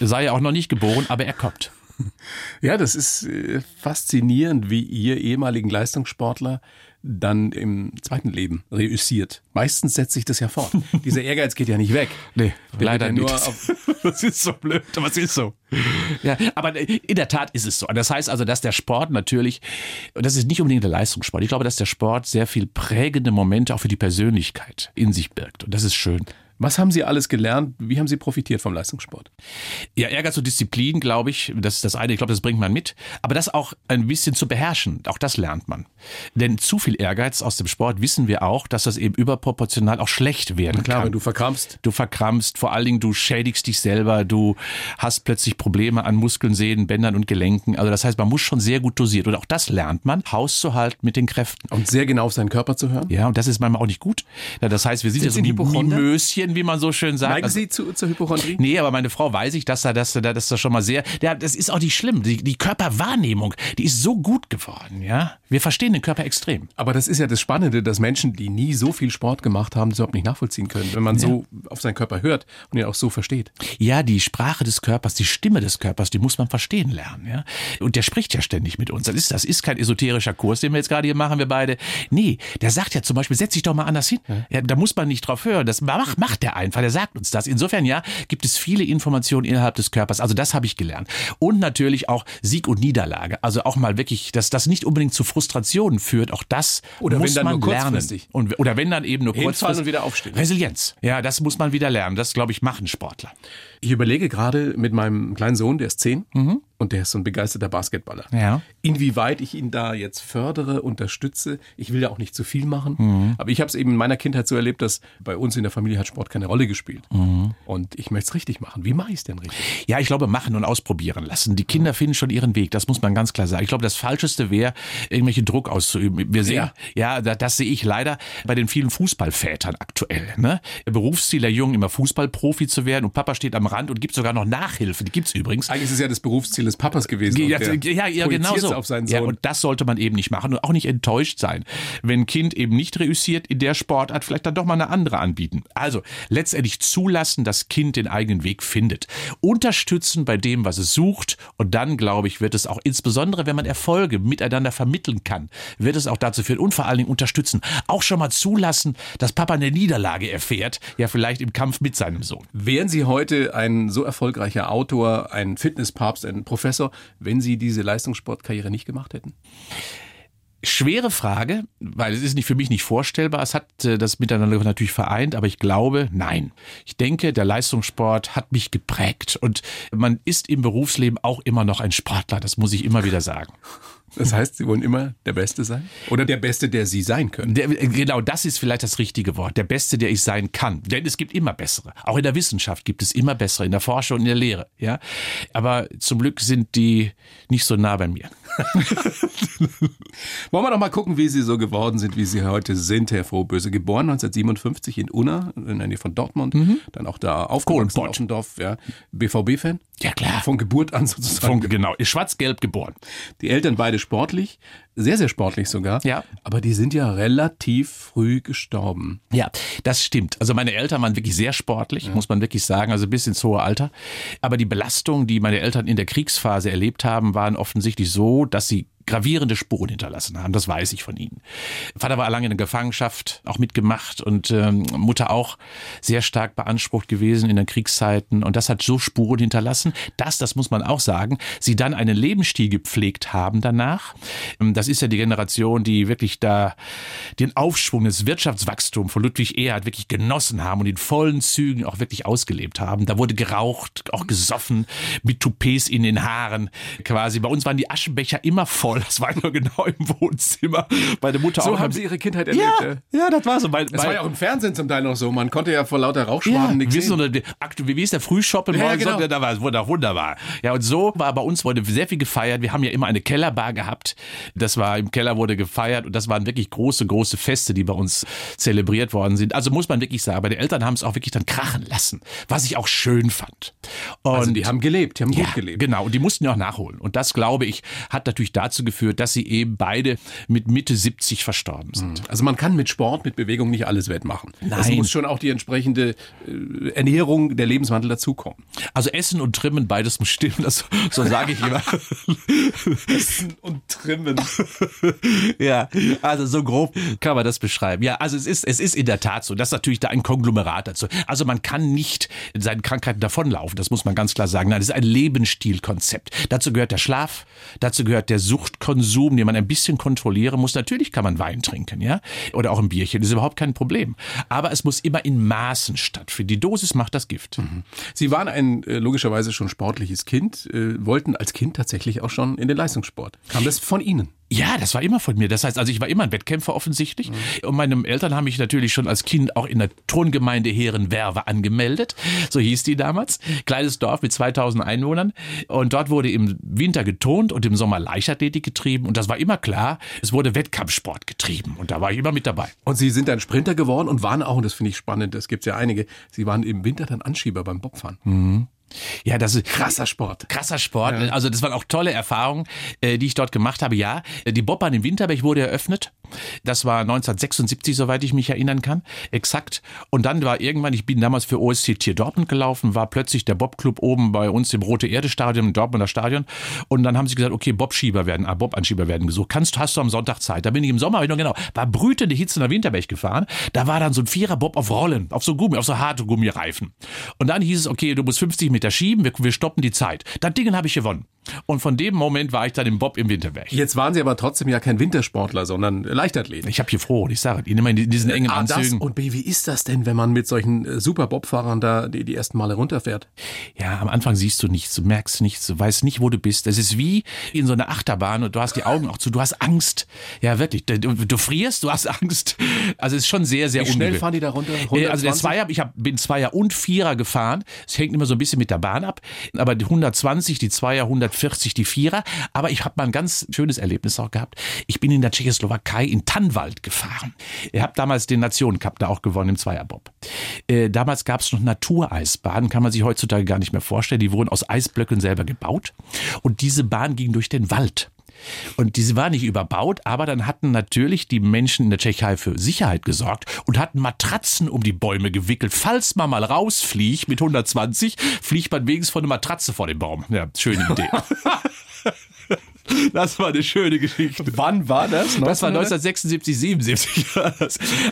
Er sei ja auch noch nicht geboren, aber er kommt. Ja, das ist äh, faszinierend, wie ihr ehemaligen Leistungssportler dann im zweiten Leben reüssiert. Meistens setzt sich das ja fort. Dieser Ehrgeiz geht ja nicht weg. Nee, Der leider ja nicht. Das ist so blöd, aber es ist so. Ja, aber in der Tat ist es so. Das heißt also, dass der Sport natürlich, und das ist nicht unbedingt der Leistungssport, ich glaube, dass der Sport sehr viel prägende Momente auch für die Persönlichkeit in sich birgt. Und das ist schön. Was haben Sie alles gelernt? Wie haben Sie profitiert vom Leistungssport? Ja, Ehrgeiz und Disziplin, glaube ich, das ist das eine. Ich glaube, das bringt man mit. Aber das auch ein bisschen zu beherrschen, auch das lernt man. Denn zu viel Ehrgeiz aus dem Sport wissen wir auch, dass das eben überproportional auch schlecht werden Klar, kann. wenn du verkrampfst. Du verkrampfst, vor allen Dingen du schädigst dich selber, du hast plötzlich Probleme an Muskeln, Sehnen, Bändern und Gelenken. Also das heißt, man muss schon sehr gut dosiert. Und auch das lernt man, Haus zu halten mit den Kräften. Und sehr genau auf seinen Körper zu hören? Ja, und das ist manchmal auch nicht gut. Ja, das heißt, wir sind, Sind ja so die Hypochonder? Mimöschen, wie man so schön sagt. Neigen Also- Sie zu, zur Hypochondrie? Nee, aber meine Frau weiß ich, dass da, dass da, dass da schon mal sehr, ja, das ist auch nicht schlimm. Die, die Körperwahrnehmung, die ist so gut geworden, ja. Wir verstehen den Körper extrem. Aber das ist ja das Spannende, dass Menschen, die nie so viel Sport gemacht haben, das überhaupt nicht nachvollziehen können, wenn man so auf seinen Körper hört und ihn auch so versteht. Ja, die Sprache des Körpers, die Stimme des Körpers, die muss man verstehen lernen, ja. Und der spricht ja ständig mit uns. Das ist, das ist kein esoterischer Kurs, den wir jetzt gerade hier machen, wir beide. Nee, der sagt ja zum Beispiel, setz dich doch mal anders hin. Ja, da muss man nicht drauf hören. Das macht, macht der einfach, der sagt uns das. Insofern, ja, gibt es viele Informationen innerhalb des Körpers. Also das habe ich gelernt. Und natürlich auch Sieg und Niederlage. Also auch mal wirklich, dass das nicht unbedingt zu Frustrationen führt. Auch das Oder wenn muss dann man lernen. Und, oder wenn dann eben nur Hinfallen kurzfristig. und wieder aufstehen. Resilienz. Ja, das muss man wieder lernen. Das, glaube ich, machen Sportler. Ich überlege gerade mit meinem kleinen Sohn, der ist zehn und der ist so ein begeisterter Basketballer. Ja. Inwieweit ich ihn da jetzt fördere, unterstütze. Ich will ja auch nicht zu viel machen. Aber ich habe es eben in meiner Kindheit so erlebt, dass bei uns in der Familie hat Sport keine Rolle gespielt. Und ich möchte es richtig machen. Wie mache ich es denn richtig? Ja, ich glaube, machen und ausprobieren lassen. Die Kinder finden schon ihren Weg, das muss man ganz klar sagen. Ich glaube, das Falscheste wäre, irgendwelchen Druck auszuüben. Wir sehen, ja, Ja. da- das, sehe ich leider bei den vielen Fußballvätern aktuell. Ne? Berufsziel der Jungen, immer Fußballprofi zu werden und Papa steht am Rand und gibt sogar noch Nachhilfe. Die gibt's übrigens. Eigentlich ist es ja das Berufsziel des Papas gewesen. Ja, ja, ja, genau so. Ja, und das sollte man eben nicht machen und auch nicht enttäuscht sein, wenn ein Kind eben nicht reüssiert in der Sportart, vielleicht dann doch mal eine andere anbieten. Also letztendlich zulassen, dass Kind den eigenen Weg findet. Unterstützen bei dem, was es sucht und dann, glaube ich, wird es auch insbesondere, wenn man Erfolge miteinander vermitteln kann, wird es auch dazu führen und vor allen Dingen unterstützen. Auch schon mal zulassen, dass Papa eine Niederlage erfährt, ja vielleicht im Kampf mit seinem Sohn. Wären Sie heute ein so erfolgreicher Autor, ein Fitnesspapst, ein Professor, wenn Sie diese Leistungssportkarriere nicht gemacht hätten? Schwere Frage, weil es ist nicht für mich nicht vorstellbar. Es hat äh, das miteinander natürlich vereint, aber ich glaube, nein. Ich denke, der Leistungssport hat mich geprägt und man ist im Berufsleben auch immer noch ein Sportler. Das muss ich immer wieder sagen. Das heißt, Sie wollen immer der Beste sein? Oder der Beste, der Sie sein können? Der, genau, das ist vielleicht das richtige Wort. Der Beste, der ich sein kann. Denn es gibt immer bessere. Auch in der Wissenschaft gibt es immer bessere, in der Forschung und in der Lehre. Ja, aber zum Glück sind die nicht so nah bei mir. Wollen wir doch mal gucken, wie Sie so geworden sind, wie Sie heute sind, Herr Frohböse. Geboren 1957 in Unna, in der Nähe von Dortmund. Dann auch da aufgewachsen, Kohlenpott. Otschendorf, ja. BVB-Fan? Ja, klar. Von Geburt an sozusagen. Von, genau, ist schwarz-gelb geboren. Die Eltern beide sportlich, sehr, sehr sportlich sogar. Ja. Aber die sind ja relativ früh gestorben. Ja, das stimmt. Also meine Eltern waren wirklich sehr sportlich, muss man wirklich sagen, also bis ins hohe Alter. Aber die Belastung, die meine Eltern in der Kriegsphase erlebt haben, waren offensichtlich so, dass sie gravierende Spuren hinterlassen haben. Das weiß ich von ihnen. Vater war lange in der Gefangenschaft, auch mitgemacht und ähm, Mutter auch sehr stark beansprucht gewesen in den Kriegszeiten. Und das hat so Spuren hinterlassen, dass, das muss man auch sagen, sie dann einen Lebensstil gepflegt haben danach. Ähm, Das ist ja die Generation, die wirklich da den Aufschwung des Wirtschaftswachstums von Ludwig Erhard wirklich genossen haben und in vollen Zügen auch wirklich ausgelebt haben. Da wurde geraucht, auch gesoffen, mit Toupets in den Haaren quasi. Bei uns waren die Aschenbecher immer voll. Das war nur genau im Wohnzimmer. Meine Mutter So auch. haben Sie Ihre Kindheit erlebt. ja, ja? ja, das war so. Mein, Das war ja auch im Fernsehen zum Teil noch so. Man konnte ja vor lauter Rauchschwaden ja, nichts sehen. so eine, wie ist der Frühshoppen? Ja, morgens? genau. Da war es wunder- wunderbar. Ja, und so war bei uns wurde sehr viel gefeiert. Wir haben ja immer eine Kellerbar gehabt. Das war im Keller wurde gefeiert und das waren wirklich große, große Feste, die bei uns zelebriert worden sind. Also muss man wirklich sagen, meine Eltern haben es auch wirklich dann krachen lassen, was ich auch schön fand. Und also die haben gelebt, die haben ja, gut gelebt. Genau, und die mussten ja auch nachholen. Und das, glaube ich, hat natürlich dazu geführt, dass sie eben beide mit Mitte 70 verstorben sind. Also man kann mit Sport, mit Bewegung nicht alles wettmachen. Es Nein. muss schon auch die entsprechende äh, Ernährung, der Lebenswandel dazukommen. Also Essen und Trimmen, beides muss stimmen, das, so sage ich immer. Essen und trimmen. ja, also so grob kann man das beschreiben. Ja, also es ist, es ist in der Tat so. Das ist natürlich da ein Konglomerat dazu. Also man kann nicht seinen Krankheiten davonlaufen, das muss man ganz klar sagen. Nein, das ist ein Lebensstilkonzept. Dazu gehört der Schlaf, dazu gehört der Fruchtkonsum, den man ein bisschen kontrollieren muss. Natürlich kann man Wein trinken, ja, oder auch ein Bierchen, das ist überhaupt kein Problem. Aber es muss immer in Maßen stattfinden. Die Dosis macht das Gift. Mhm. Sie waren ein äh, logischerweise schon sportliches Kind, äh, wollten als Kind tatsächlich auch schon in den Leistungssport. Kam das von Ihnen? Ja, das war immer von mir. Das heißt, also ich war immer ein Wettkämpfer offensichtlich. Mhm. Und meine Eltern haben mich natürlich schon als Kind auch in der Turngemeinde Herrenwerve angemeldet. So hieß die damals. Kleines Dorf mit 2000 Einwohnern. Und dort wurde im Winter getont und im Sommer Leichtathletik getrieben. Und das war immer klar, es wurde Wettkampfsport getrieben. Und da war ich immer mit dabei. Und Sie sind dann Sprinter geworden und waren auch, und das finde ich spannend, das gibt es ja einige, Sie waren im Winter dann Anschieber beim Bobfahren. Mhm. Ja, das ist krasser Sport. Krasser Sport. Ja. Also das waren auch tolle Erfahrungen, äh, die ich dort gemacht habe. Ja, die Bobbahn im Winterberg wurde eröffnet. Das war 1976, soweit ich mich erinnern kann. Exakt. Und dann war irgendwann, ich bin damals für OSC Tier Dortmund gelaufen, war plötzlich der Bobclub oben bei uns im Rote Erde Stadion, im Dortmunder Stadion. Und dann haben sie gesagt, okay, Bobschieber werden, ah, Bobanschieber werden gesucht. Kannst, hast du am Sonntag Zeit? Da bin ich im Sommer, ich noch genau, war brütende Hitze nach Winterberg gefahren. Da war dann so ein Vierer Bob auf Rollen, auf so Gummi, auf so harte Gummireifen. Und dann hieß es, okay, du musst 50 Meter schieben, wir, wir stoppen die Zeit. Das Ding habe ich gewonnen. Und von dem Moment war ich dann im Bob im Winterberg. Jetzt waren Sie aber trotzdem ja kein Wintersportler, sondern Leichtathlet. Ich habe hier froh, ich sage Ihnen immer in diesen engen ah, Anzügen. Das und B, wie ist das denn, wenn man mit solchen äh, super Bobfahrern da die, die ersten Male runterfährt? Ja, am Anfang siehst du nichts, du merkst nichts, du weißt nicht, wo du bist. Es ist wie in so einer Achterbahn und du hast die Augen auch zu, du hast Angst. Ja, wirklich. Du, du frierst, du hast Angst. Also es ist schon sehr, sehr Wie schnell fahren die da runter? 120? Äh, also der Zweier, ich hab, bin Zweier und Vierer gefahren. Es hängt immer so ein bisschen mit der Bahn ab. Aber die 120, die Zweier, 140, die Vierer Vierer. Aber ich habe mal ein ganz schönes Erlebnis auch gehabt. Ich bin in der Tschechoslowakei in Tannwald gefahren. Ich habe damals den Nationencup da auch gewonnen im Zweierbob. Äh, damals gab es noch Natureisbahnen, kann man sich heutzutage gar nicht mehr vorstellen. Die wurden aus Eisblöcken selber gebaut. Und diese Bahn ging durch den Wald. Und diese war nicht überbaut, aber dann hatten natürlich die Menschen in der Tschechei für Sicherheit gesorgt und hatten Matratzen um die Bäume gewickelt. Falls man mal rausfliegt mit 120, fliegt man wenigstens von einer Matratze vor dem Baum. Ja, schöne Idee. Das war eine schöne Geschichte. Wann war das? Das war 1976, 77.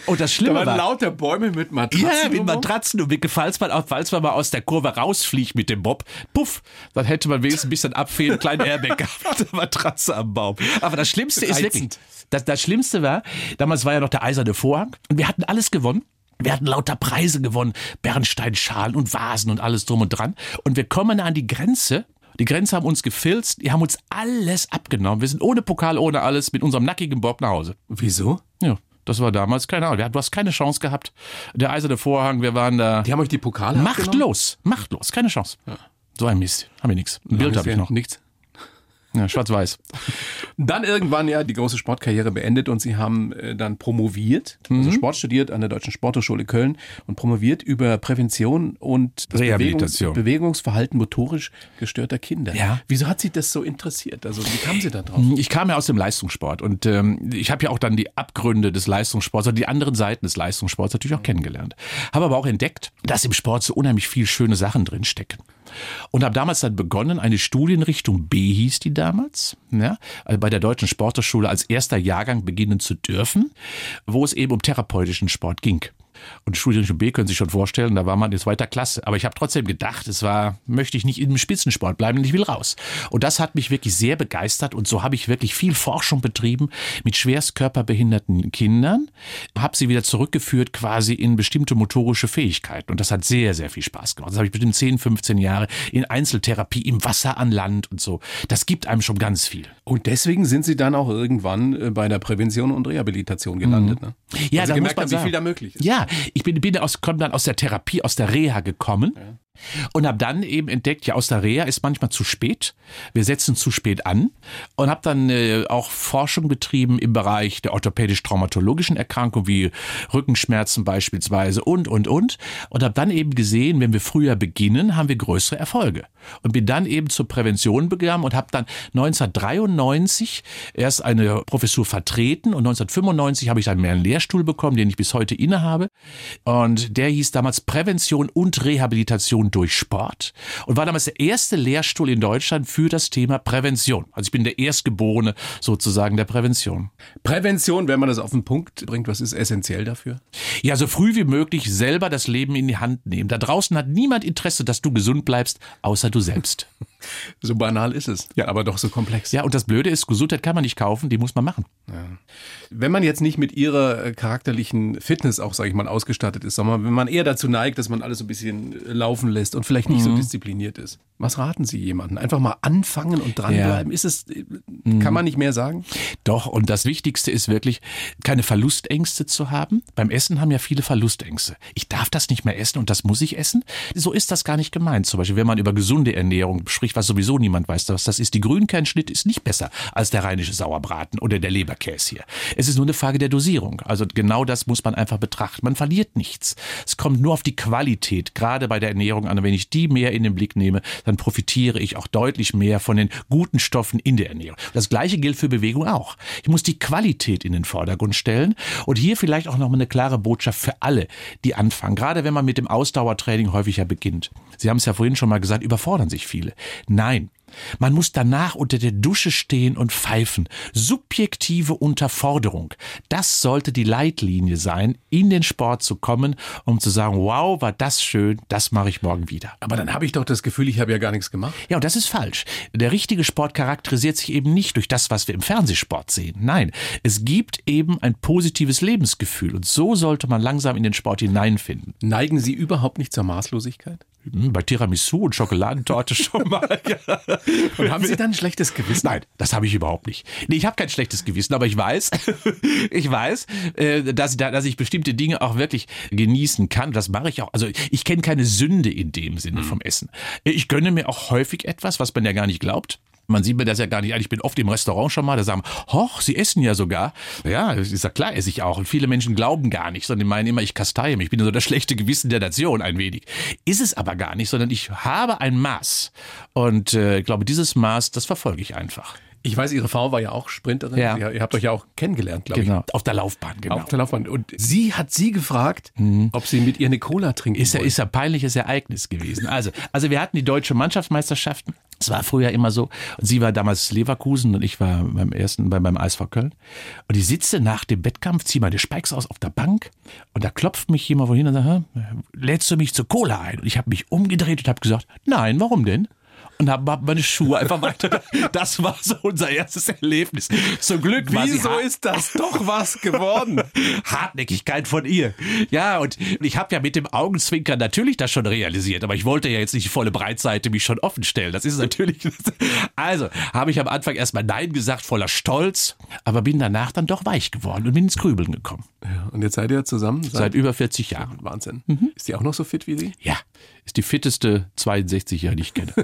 Und das Schlimme da waren war, lauter Bäume mit Matratzen. Ja, mit Matratzen und mit, falls man, falls man mal aus der Kurve rausfliegt mit dem Bob, puff, dann hätte man wenigstens ein bisschen abfehlen, einen kleinen Airbag gehabt, Matratze am Baum. Aber das Schlimmste ist wirklich, das, das Schlimmste war, damals war ja noch der eiserne Vorhang und wir hatten alles gewonnen. Wir hatten lauter Preise gewonnen, Bernsteinschalen und Vasen und alles drum und dran. Und wir kommen an die Grenze die Grenze haben uns gefilzt, die haben uns alles abgenommen. Wir sind ohne Pokal, ohne alles, mit unserem nackigen Bob nach Hause. Wieso? Ja. Das war damals, keine Ahnung, du hast keine Chance gehabt. Der eiserne Vorhang, wir waren da. Die haben euch die Pokale Machtlos, machtlos, keine Chance. Ja. So ein Mist, haben wir nichts. Ein Bild habe ich noch. Nichts. Ja, schwarz-weiß. Dann irgendwann ja die große Sportkarriere beendet und Sie haben äh, dann promoviert, also mhm. also Sport studiert an der Deutschen Sporthochschule Köln und promoviert über Prävention und Rehabilitation. Bewegungs Bewegungsverhalten motorisch gestörter Kinder. Ja. Wieso hat Sie das so interessiert? Also wie kamen Sie da drauf? Ich kam ja aus dem Leistungssport und ähm, ich habe ja auch dann die Abgründe des Leistungssports und die anderen Seiten des Leistungssports natürlich auch kennengelernt. Habe aber auch entdeckt, dass im Sport so unheimlich viel schöne Sachen drin stecken. Und habe damals dann begonnen, eine Studienrichtung B hieß die damals, ja, also bei der Deutschen Sporthochschule als erster Jahrgang beginnen zu dürfen, wo es eben um therapeutischen Sport ging. Und Studienrichtung B können Sie sich schon vorstellen, da war man in zweiter Klasse. Aber ich habe trotzdem gedacht, es war, möchte ich nicht im Spitzensport bleiben, ich will raus. Und das hat mich wirklich sehr begeistert und so habe ich wirklich viel Forschung betrieben mit schwerst körperbehinderten Kindern, habe sie wieder zurückgeführt quasi in bestimmte motorische Fähigkeiten. Und das hat sehr, sehr viel Spaß gemacht. Das habe ich bestimmt 10, 15 Jahre in Einzeltherapie im Wasser an Land und so. Das gibt einem schon ganz viel. Und deswegen sind Sie dann auch irgendwann äh, bei der Prävention und Rehabilitation gelandet. Mhm. Ne? Ja, also da gemerkt muss man haben, wie viel da möglich ist. Ja, ich bin, bin aus, komm dann aus der Therapie, aus der Reha gekommen. Ja. Und habe dann eben entdeckt, ja, aus der Reha ist manchmal zu spät. Wir setzen zu spät an. Und habe dann äh, auch Forschung betrieben im Bereich der orthopädisch-traumatologischen Erkrankungen, wie Rückenschmerzen beispielsweise und, und, und. Und habe dann eben gesehen, wenn wir früher beginnen, haben wir größere Erfolge. Und bin dann eben zur Prävention begangen und habe dann 1993 erst eine Professur vertreten und 1995 habe ich dann mehr einen Lehrstuhl bekommen, den ich bis heute innehabe. Und der hieß damals Prävention und Rehabilitation durch Sport und war damals der erste Lehrstuhl in Deutschland für das Thema Prävention. Also ich bin der Erstgeborene sozusagen der Prävention. Prävention, wenn man das auf den Punkt bringt, was ist essentiell dafür? Ja, so früh wie möglich selber das Leben in die Hand nehmen. Da draußen hat niemand Interesse, dass du gesund bleibst, außer du selbst. So banal ist es, ja. aber doch so komplex. Ja, und das Blöde ist, Gesundheit kann man nicht kaufen, die muss man machen. Ja. Wenn man jetzt nicht mit ihrer äh, charakterlichen Fitness auch, sage ich mal, ausgestattet ist, sondern wenn man eher dazu neigt, dass man alles so ein bisschen laufen lässt und vielleicht nicht mhm. so diszipliniert ist, was raten Sie jemandem? Einfach mal anfangen und dranbleiben? Ja. Ist es, äh, kann man nicht mehr sagen? Doch, und das Wichtigste ist wirklich, keine Verlustängste zu haben. Beim Essen haben ja viele Verlustängste. Ich darf das nicht mehr essen und das muss ich essen. So ist das gar nicht gemeint. Zum Beispiel, wenn man über gesunde Ernährung spricht, was sowieso niemand weiß, was das ist. Die Grünkernschnitt ist nicht besser als der rheinische Sauerbraten oder der Leberkäse hier. Es ist nur eine Frage der Dosierung. Also genau das muss man einfach betrachten. Man verliert nichts. Es kommt nur auf die Qualität, gerade bei der Ernährung an. Und wenn ich die mehr in den Blick nehme, dann profitiere ich auch deutlich mehr von den guten Stoffen in der Ernährung. Das gleiche gilt für Bewegung auch. Ich muss die Qualität in den Vordergrund stellen und hier vielleicht auch nochmal eine klare Botschaft für alle, die anfangen. Gerade wenn man mit dem Ausdauertraining häufiger beginnt. Sie haben es ja vorhin schon mal gesagt, überfordern sich viele. Nein, man muss danach unter der Dusche stehen und pfeifen. Subjektive Unterforderung. Das sollte die Leitlinie sein, in den Sport zu kommen, um zu sagen, wow, war das schön, das mache ich morgen wieder. Aber dann habe ich doch das Gefühl, ich habe ja gar nichts gemacht. Ja, und das ist falsch. Der richtige Sport charakterisiert sich eben nicht durch das, was wir im Fernsehsport sehen. Nein, es gibt eben ein positives Lebensgefühl und so sollte man langsam in den Sport hineinfinden. Neigen Sie überhaupt nicht zur Maßlosigkeit? Hm, bei Tiramisu und Schokoladentorte schon mal. Und haben Sie dann ein schlechtes Gewissen? Nein, das habe ich überhaupt nicht. Nee, ich habe kein schlechtes Gewissen, aber ich weiß, ich weiß, äh, dass dass ich bestimmte Dinge auch wirklich genießen kann. Das mache ich auch. Also ich kenne keine Sünde in dem Sinne vom Essen. Ich gönne mir auch häufig etwas, was man ja gar nicht glaubt. Man sieht mir das ja gar nicht an. Ich bin oft im Restaurant schon mal, da sagen, hoch, Sie essen ja sogar. Ja, ich sag, klar esse ich auch. Und viele Menschen glauben gar nicht, sondern meinen immer, ich kasteie mich. Ich bin so das schlechte Gewissen der Nation ein wenig. Ist es aber gar nicht, sondern ich habe ein Maß. Und äh, ich glaube, dieses Maß, das verfolge ich einfach. Ich weiß, Ihre Frau war ja auch Sprinterin. Ja. Ihr, ihr habt euch ja auch kennengelernt, glaube genau. ich. Auf der Laufbahn, genau. Auf der Laufbahn. Und sie hat Sie gefragt, mhm. ob Sie mit ihr eine Cola trinken ist ja, ist ja peinliches Ereignis gewesen. Also, also wir hatten die deutsche Mannschaftsmeisterschaften. Es war früher immer so. Und sie war damals Leverkusen und ich war beim ersten, beim, beim Eisver Köln. Und ich sitze nach dem Wettkampf, ziehe meine Spikes aus auf der Bank und da klopft mich jemand wohin und sagt, lädst du mich zur Cola ein? Und ich habe mich umgedreht und habe gesagt, nein, warum denn? Und habe meine Schuhe einfach weiter. Das war so unser erstes Erlebnis. Zum Glück Wieso ist das doch was geworden? Hartnäckigkeit von ihr. Ja, und ich habe ja mit dem Augenzwinkern natürlich das schon realisiert, aber ich wollte ja jetzt nicht die volle Breitseite mich schon offen stellen. Das ist natürlich. Also habe ich am Anfang erstmal Nein gesagt, voller Stolz, aber bin danach dann doch weich geworden und bin ins Grübeln gekommen. Ja, und jetzt seid ihr zusammen? Seit, seit über 40 Jahren. Wahnsinn. Mhm. Ist die auch noch so fit wie Sie? Ja, ist die fitteste 62er, die ich kenne.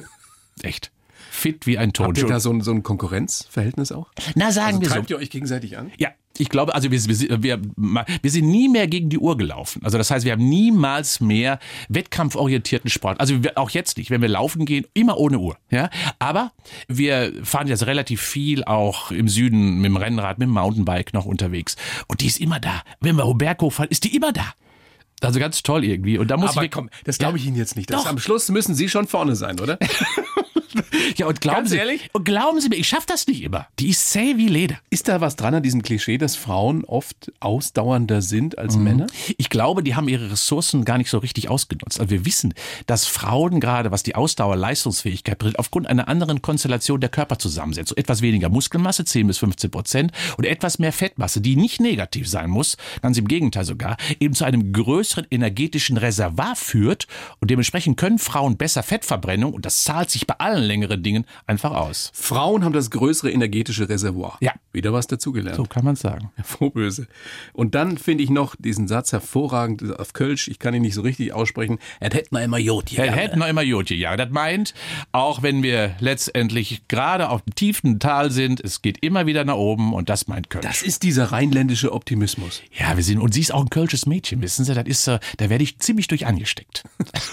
Echt. Fit wie ein Ton. Habt ihr da so ein, so ein Konkurrenzverhältnis auch? Na, sagen also wir treibt so. ihr euch gegenseitig an? Ja, ich glaube, also wir, wir, wir, wir sind nie mehr gegen die Uhr gelaufen. Also das heißt, wir haben niemals mehr wettkampforientierten Sport. Also wir, auch jetzt nicht, wenn wir laufen gehen, immer ohne Uhr. Ja, aber wir fahren jetzt relativ viel auch im Süden mit dem Rennrad, mit dem Mountainbike noch unterwegs. Und die ist immer da. Wenn wir Roberto fahren, ist die immer da. Also ganz toll irgendwie. Und da muss Aber ich komm, das glaube ich Ihnen jetzt nicht. Das am Schluss müssen Sie schon vorne sein, oder? ja, und glauben Ganz Sie, ehrlich? und glauben Sie mir, ich schaffe das nicht immer. Die ist zäh wie Leder. Ist da was dran an diesem Klischee, dass Frauen oft ausdauernder sind als mhm. Männer? Ich glaube, die haben ihre Ressourcen gar nicht so richtig ausgenutzt. Also wir wissen, dass Frauen gerade, was die Ausdauer, Leistungsfähigkeit betrifft, aufgrund einer anderen Konstellation der Körperzusammensetzung, etwas weniger Muskelmasse, 10 bis 15 Prozent, und etwas mehr Fettmasse, die nicht negativ sein muss, ganz im Gegenteil sogar, eben zu einem größeren energetischen Reservoir führt und dementsprechend können Frauen besser Fettverbrennung, und das zahlt sich bei allen längeren Dingen einfach aus. Frauen haben das größere energetische Reservoir. Ja. Wieder was dazugelernt. So kann man sagen. Vorböse. Und dann finde ich noch diesen Satz hervorragend auf Kölsch. Ich kann ihn nicht so richtig aussprechen. Er hätte noch immer Jod Er hätte noch immer Jod ja. Das meint, auch wenn wir letztendlich gerade auf dem tiefen Tal sind, es geht immer wieder nach oben und das meint Kölsch. Das ist dieser rheinländische Optimismus. Ja, wir sind, und sie ist auch ein kölsches Mädchen, wissen Sie, das ist, da werde ich ziemlich durch angesteckt.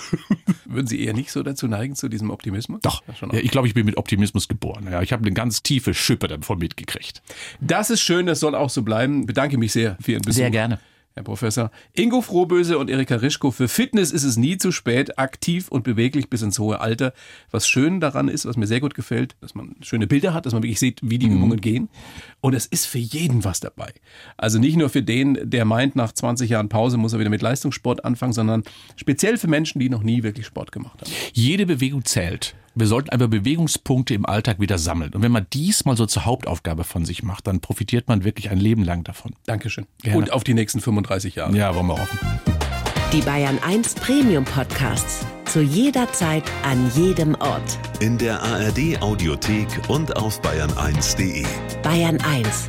Würden Sie eher nicht so dazu neigen, zu diesem Optimismus? Doch. Ja, ich glaube, ich bin mit Optimismus geboren. Ja, ich habe eine ganz tiefe Schippe davon mitgekriegt. Das ist schön, das soll auch so bleiben. Bedanke mich sehr für Ihren Besuch. Sehr gerne. Herr Professor. Ingo Frohböse und Erika Rischko. Für Fitness ist es nie zu spät, aktiv und beweglich bis ins hohe Alter. Was schön daran ist, was mir sehr gut gefällt, dass man schöne Bilder hat, dass man wirklich sieht, wie die mhm. Übungen gehen. Und es ist für jeden was dabei. Also nicht nur für den, der meint, nach 20 Jahren Pause muss er wieder mit Leistungssport anfangen, sondern speziell für Menschen, die noch nie wirklich Sport gemacht haben. Jede Bewegung zählt. Wir sollten einfach Bewegungspunkte im Alltag wieder sammeln. Und wenn man dies mal so zur Hauptaufgabe von sich macht, dann profitiert man wirklich ein Leben lang davon. Dankeschön. Gerne. Und auf die nächsten 35 Jahre. Ja, wollen wir hoffen. Die Bayern 1 Premium Podcasts. Zu jeder Zeit, an jedem Ort. In der ARD Audiothek und auf bayern1.de. Bayern 1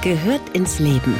gehört ins Leben.